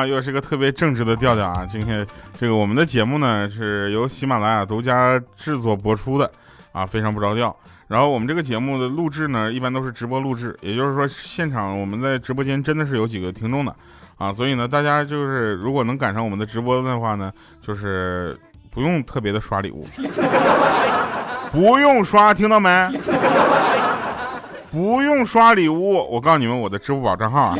啊，又是个特别正直的调调啊！今天这个我们的节目呢是由喜马拉雅独家制作播出的啊，非常不着调。然后我们这个节目的录制呢，一般都是直播录制，也就是说现场我们在直播间真的是有几个听众的啊，所以呢，大家就是如果能赶上我们的直播的话呢，就是不用特别的刷礼物，不用刷，听到没？不用刷礼物，我告诉你们我的支付宝账号啊。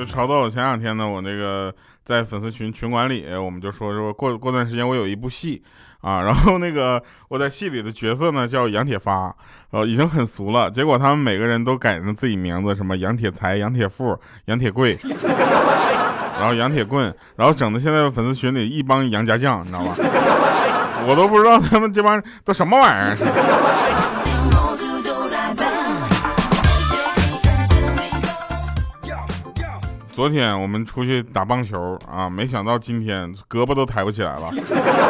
就吵到我前两天呢，我那个在粉丝群群管理，我们就说说过过段时间我有一部戏啊，然后那个我在戏里的角色呢叫杨铁发，呃已经很俗了，结果他们每个人都改成自己名字，什么杨铁才、杨铁富、杨铁贵。然后杨铁棍，然后整的现在粉丝群里一帮杨家将，你知道吗？我都不知道他们这帮都什么玩意儿。昨天我们出去打棒球啊，没想到今天胳膊都抬不起来了。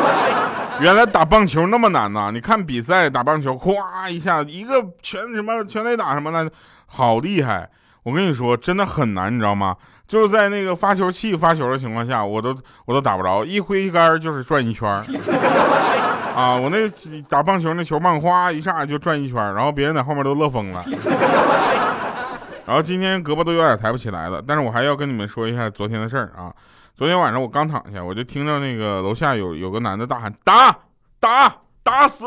原来打棒球那么难呐！你看比赛打棒球，咵一下一个全什么全垒打什么的，好厉害。我跟你说，真的很难，你知道吗？就是在那个发球器发球的情况下，我都我都打不着，一挥杆就是转一圈 啊！我那打棒球那球棒哗一下就转一圈，然后别人在后面都乐疯了。然后今天胳膊都有点抬不起来了，但是我还要跟你们说一下昨天的事儿啊！昨天晚上我刚躺下，我就听到那个楼下有有个男的大喊：“打打打死！”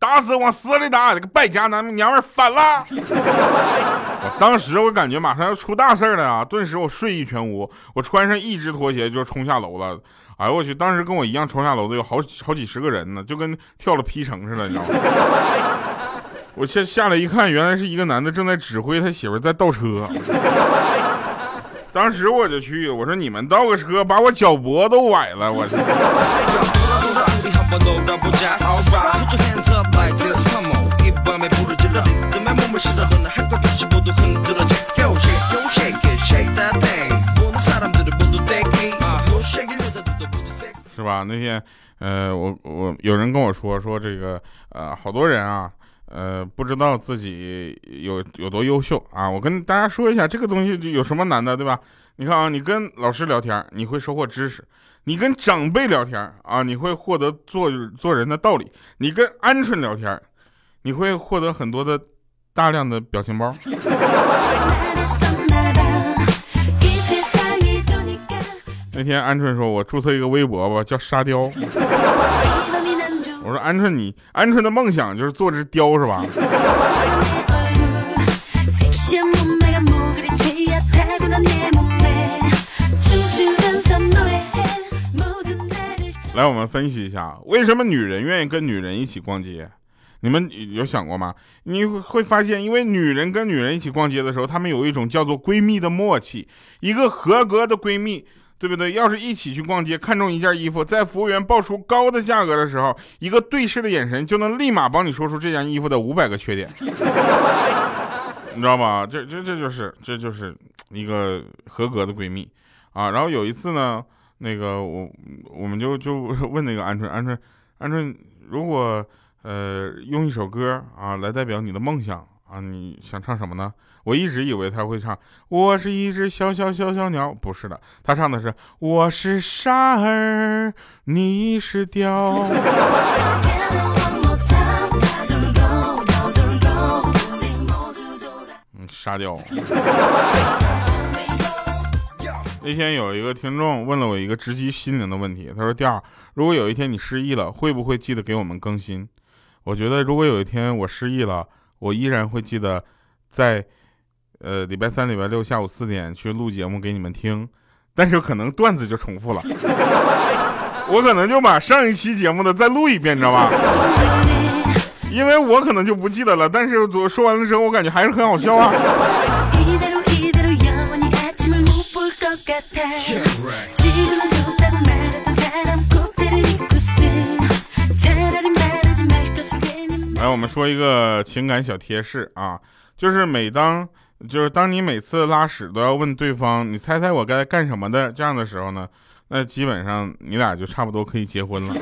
打死往死里打！这个败家男娘们反了！我当时我感觉马上要出大事了啊！顿时我睡意全无，我穿上一只拖鞋就冲下楼了。哎呦我去！当时跟我一样冲下楼的有好好几十个人呢，就跟跳了皮城似的，你知道吗？我下下来一看，原来是一个男的正在指挥他媳妇在倒车。当时我就去，我说你们倒个车，把我脚脖都崴了，我去。是吧？那天，呃，我我有人跟我说说这个，呃，好多人啊，呃，不知道自己有有多优秀啊。我跟大家说一下，这个东西有什么难的，对吧？你看啊，你跟老师聊天，你会收获知识。你跟长辈聊天啊，你会获得做做人的道理；你跟鹌鹑聊天，你会获得很多的大量的表情包。那天鹌鹑说：“我注册一个微博吧，叫沙雕。”我说：“鹌鹑，你鹌鹑的梦想就是做只雕是吧？”来，我们分析一下，为什么女人愿意跟女人一起逛街？你们有想过吗？你会发现，因为女人跟女人一起逛街的时候，她们有一种叫做闺蜜的默契。一个合格的闺蜜，对不对？要是一起去逛街，看中一件衣服，在服务员报出高的价格的时候，一个对视的眼神就能立马帮你说出这件衣服的五百个缺点，你知道吧？这这这就是这就是一个合格的闺蜜啊。然后有一次呢。那个我我们就就 问那个鹌鹑，鹌鹑，鹌鹑，如果呃用一首歌啊来代表你的梦想啊，你想唱什么呢？我一直以为他会唱我是一只小小小小鸟，不是的，他唱的是我是沙儿，你是雕。嗯，沙雕。那天有一个听众问了我一个直击心灵的问题，他说：“第二，如果有一天你失忆了，会不会记得给我们更新？”我觉得，如果有一天我失忆了，我依然会记得在呃礼拜三、礼拜六下午四点去录节目给你们听，但是可能段子就重复了，我可能就把上一期节目的再录一遍，你知道吧？因为我可能就不记得了，但是我说完了之后，我感觉还是很好笑啊。我们说一个情感小贴士啊，就是每当就是当你每次拉屎都要问对方，你猜猜我该干什么的这样的时候呢，那基本上你俩就差不多可以结婚了。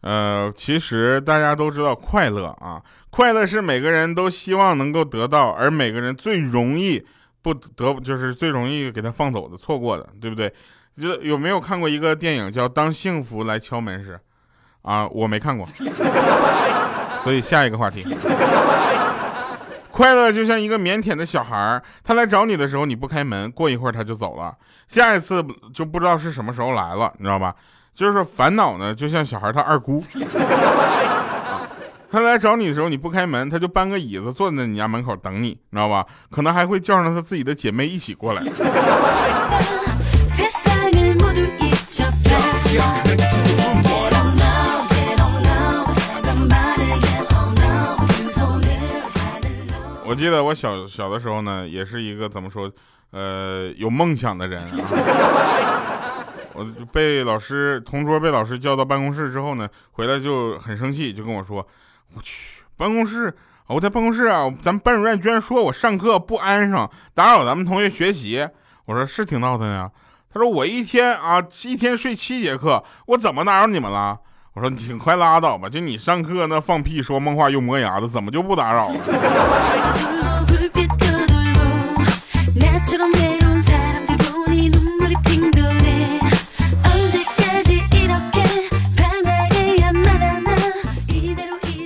呃，其实大家都知道快乐啊，快乐是每个人都希望能够得到，而每个人最容易不得，就是最容易给他放走的、错过的，对不对？就有没有看过一个电影叫《当幸福来敲门时》？啊，我没看过，所以下一个话题。快乐就像一个腼腆的小孩他来找你的时候你不开门，过一会儿他就走了，下一次就不知道是什么时候来了，你知道吧？就是烦恼呢，就像小孩他二姑，他来找你的时候你不开门，他就搬个椅子坐在你家门口等你，你知道吧？可能还会叫上他自己的姐妹一起过来。我记得我小小的时候呢，也是一个怎么说，呃，有梦想的人啊。我被老师同桌被老师叫到办公室之后呢，回来就很生气，就跟我说：“我去办公室，我在办公室啊，咱们班主任居然说我上课不安生，打扰咱们同学学习。”我说：“是挺闹腾呀。”他说：“我一天啊，一天睡七节课，我怎么打扰你们了？”我说你快拉倒吧，就你上课那放屁说梦话又磨牙的，怎么就不打扰了？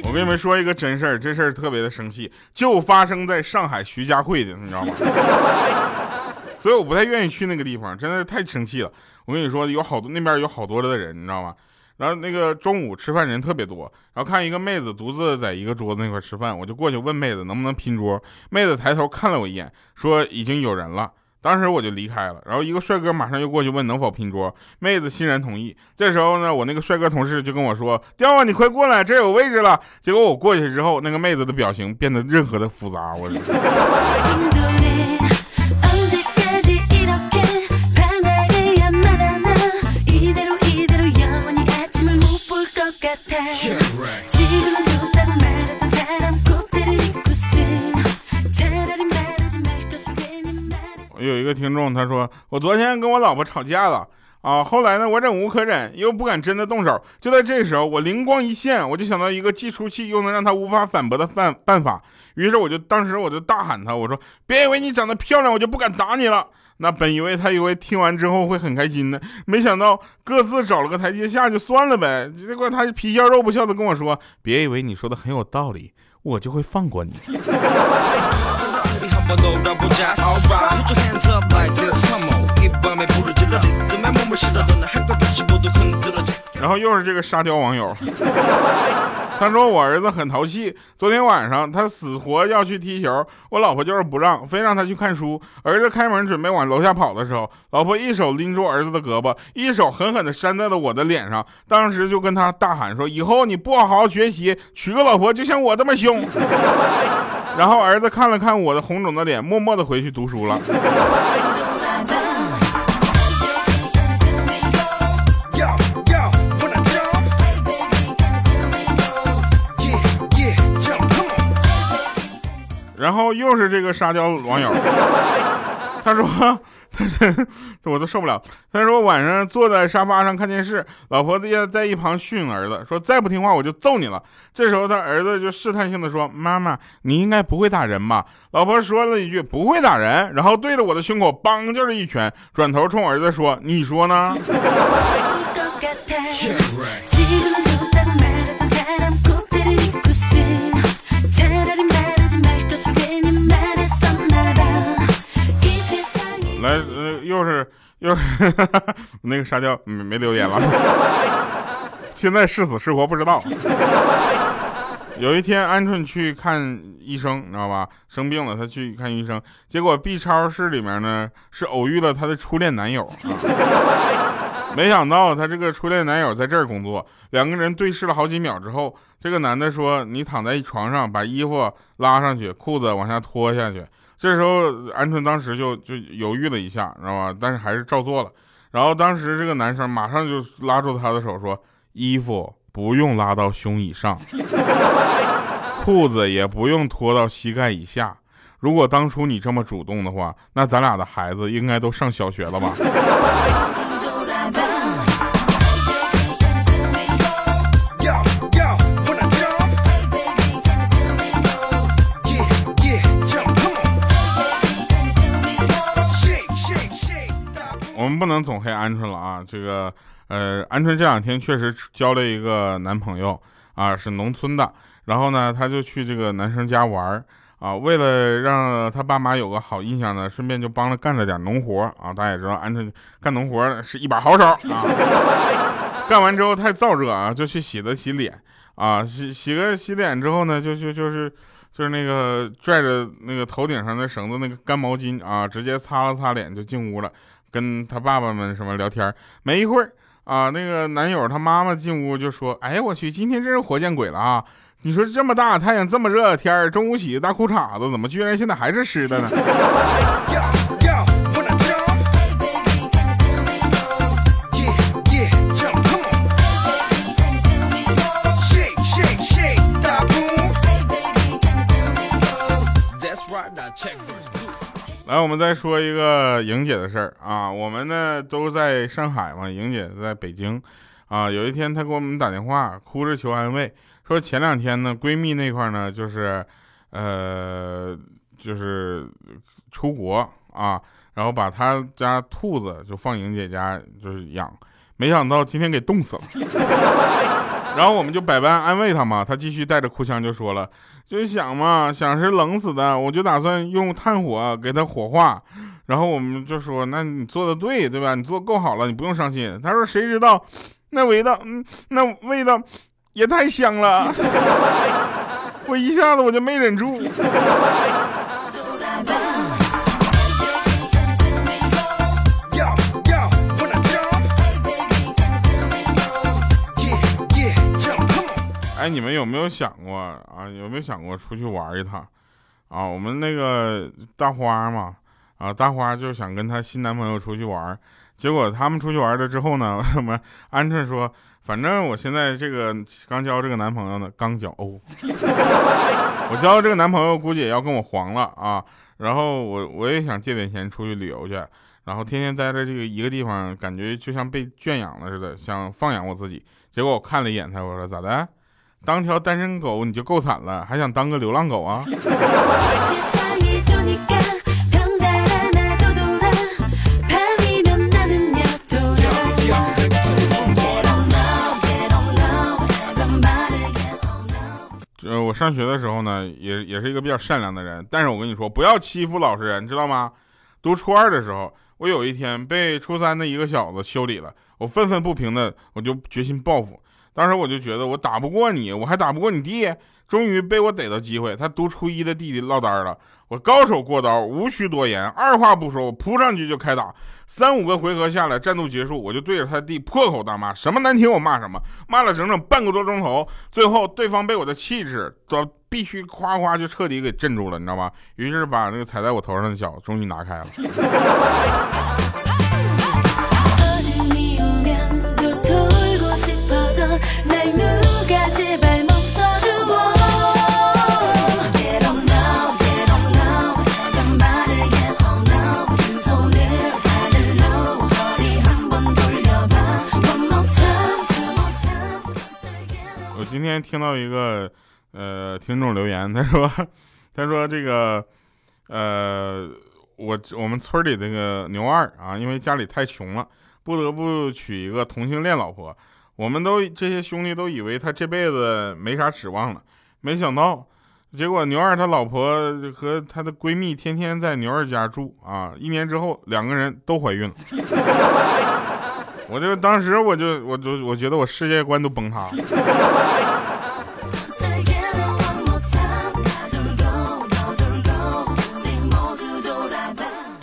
我跟你们说一个真事儿，这事儿特别的生气，就发生在上海徐家汇的，你知道吗？所以我不太愿意去那个地方，真的是太生气了。我跟你说，有好多那边有好多的人，你知道吗？然后那个中午吃饭人特别多，然后看一个妹子独自在一个桌子那块吃饭，我就过去问妹子能不能拼桌。妹子抬头看了我一眼，说已经有人了。当时我就离开了。然后一个帅哥马上又过去问能否拼桌，妹子欣然同意。这时候呢，我那个帅哥同事就跟我说：“刁啊，你快过来，这有位置了。”结果我过去之后，那个妹子的表情变得任何的复杂，我。有一个听众他说，我昨天跟我老婆吵架了啊，后来呢，我忍无可忍，又不敢真的动手。就在这时候，我灵光一现，我就想到一个既出气又能让他无法反驳的办办法。于是我就当时我就大喊他，我说：“别以为你长得漂亮，我就不敢打你了。”那本以为他以为听完之后会很开心的，没想到各自找了个台阶下就算了呗。结果他皮笑肉不笑的跟我说：“别以为你说的很有道理，我就会放过你。”然后又是这个沙雕网友，他说我儿子很淘气，昨天晚上他死活要去踢球，我老婆就是不让，非让他去看书。儿子开门准备往楼下跑的时候，老婆一手拎住儿子的胳膊，一手狠狠地扇在了我的脸上，当时就跟他大喊说：“以后你不好好学习，娶个老婆就像我这么凶。” 然后儿子看了看我的红肿的脸，默默的回去读书了。又是这个沙雕网友，他说。他说：“我都受不了。”他说：“晚上坐在沙发上看电视，老婆在在一旁训儿子，说再不听话我就揍你了。”这时候他儿子就试探性的说：“妈妈，你应该不会打人吧？”老婆说了一句：“不会打人。”然后对着我的胸口梆就是一拳，转头冲儿子说：“你说呢？” 来，呃，又是又是 那个沙雕没没留言了。现在是死是活不知道。有一天，鹌鹑去看医生，你知道吧？生病了，他去看医生，结果 B 超室里面呢是偶遇了他的初恋男友。没想到他这个初恋男友在这儿工作，两个人对视了好几秒之后，这个男的说：“你躺在床上，把衣服拉上去，裤子往下脱下去。”这时候，鹌鹑当时就就犹豫了一下，知道吧？但是还是照做了。然后当时这个男生马上就拉住他的手说：“衣服不用拉到胸以上，裤子也不用脱到膝盖以下。如果当初你这么主动的话，那咱俩的孩子应该都上小学了吧？”不能总黑鹌鹑了啊！这个呃，鹌鹑这两天确实交了一个男朋友啊，是农村的。然后呢，他就去这个男生家玩啊，为了让他爸妈有个好印象呢，顺便就帮着干了点农活啊。大家也知道，鹌鹑干农活是一把好手啊。干完之后太燥热啊，就去洗了洗脸啊，洗洗个洗脸之后呢，就就就是就是那个拽着那个头顶上的绳子那个干毛巾啊，直接擦了擦脸就进屋了，跟他爸爸们什么聊天。没一会儿啊，那个男友他妈妈进屋就说：“哎呀，我去，今天真是活见鬼了啊！”你说这么大太阳，这么热的天中午洗的大裤衩子，怎么居然现在还是湿的呢？来，我们再说一个莹姐的事儿啊。我们呢都在上海嘛，莹姐在北京啊。有一天她给我们打电话，哭着求安慰。说前两天呢，闺蜜那块呢，就是，呃，就是出国啊，然后把她家兔子就放莹姐家就是养，没想到今天给冻死了。然后我们就百般安慰他嘛，他继续带着哭腔就说了，就想嘛，想是冷死的，我就打算用炭火给他火化。然后我们就说，那你做的对，对吧？你做够好了，你不用伤心。他说，谁知道那味道，那味道。也太香了，我一下子我就没忍住。哎，你们有没有想过啊？有没有想过出去玩一趟？啊，我们那个大花嘛，啊，大花就想跟她新男朋友出去玩，结果他们出去玩了之后呢，我们鹌鹑说。反正我现在这个刚交这个男朋友呢，刚交哦，我交这个男朋友估计也要跟我黄了啊。然后我我也想借点钱出去旅游去，然后天天待在这个一个地方，感觉就像被圈养了似的，想放养我自己。结果我看了一眼他，我说咋的？当条单身狗你就够惨了，还想当个流浪狗啊？呃，我上学的时候呢，也也是一个比较善良的人，但是我跟你说，不要欺负老实人，知道吗？读初二的时候，我有一天被初三的一个小子修理了，我愤愤不平的，我就决心报复。当时我就觉得我打不过你，我还打不过你弟。终于被我逮到机会，他读初一的弟弟落单了。我高手过刀，无需多言，二话不说，我扑上去就开打。三五个回合下来，战斗结束，我就对着他弟破口大骂，什么难听我骂什么，骂了整整半个多钟头。最后对方被我的气质，都必须夸夸就彻底给镇住了，你知道吗？于是把那个踩在我头上的脚终于拿开了。听到一个呃听众留言，他说他说这个呃我我们村里这个牛二啊，因为家里太穷了，不得不娶一个同性恋老婆。我们都这些兄弟都以为他这辈子没啥指望了，没想到结果牛二他老婆和他的闺蜜天天在牛二家住啊，一年之后两个人都怀孕了。我就当时我就我就我觉得我世界观都崩塌了。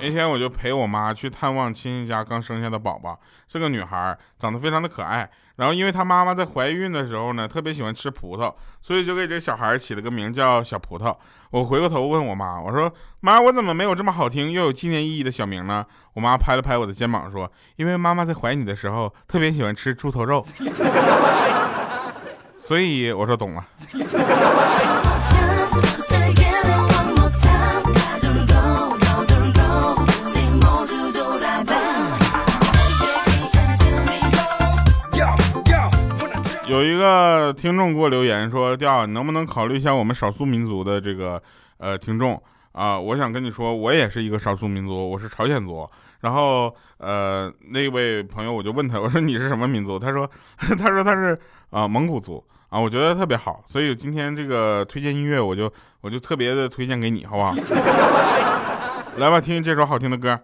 那天我就陪我妈去探望亲戚家刚生下的宝宝，是个女孩，长得非常的可爱。然后因为她妈妈在怀孕的时候呢，特别喜欢吃葡萄，所以就给这小孩起了个名叫小葡萄。我回过头问我妈，我说妈，我怎么没有这么好听又有纪念意义的小名呢？我妈拍了拍我的肩膀说，因为妈妈在怀你的时候特别喜欢吃猪头肉，所以我说懂了。有一个听众给我留言说：“调，你能不能考虑一下我们少数民族的这个呃听众啊，我想跟你说，我也是一个少数民族，我是朝鲜族。然后，呃，那位朋友，我就问他，我说你是什么民族？他说，他说他是啊蒙古族啊。我觉得特别好，所以今天这个推荐音乐，我就我就特别的推荐给你，好不好？来吧，听这首好听的歌。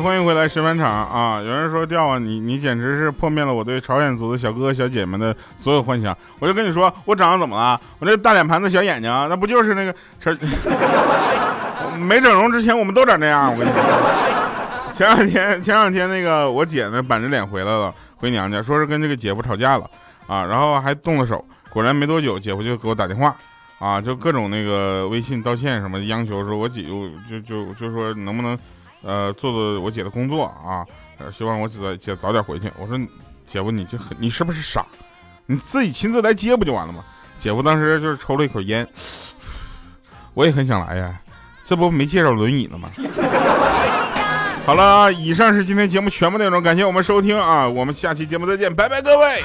欢迎回来石板场啊！有人说掉啊，你你简直是破灭了我对朝鲜族的小哥哥小姐们的所有幻想。我就跟你说，我长得怎么了？我这大脸盘子小眼睛，那不就是那个？没整容之前我们都长这样。我跟你说，前两天前两天那个我姐呢板着脸回来了，回娘家说是跟这个姐夫吵架了啊，然后还动了手。果然没多久，姐夫就给我打电话啊，就各种那个微信道歉什么，央求说我姐就就就说能不能。呃，做做我姐的工作啊，希望我姐姐早点回去。我说，姐夫，你这很，你是不是傻？你自己亲自来接不就完了吗？姐夫当时就是抽了一口烟，我也很想来呀，这不没介绍轮椅呢吗？好了，以上是今天节目全部内容，感谢我们收听啊，我们下期节目再见，拜拜各位。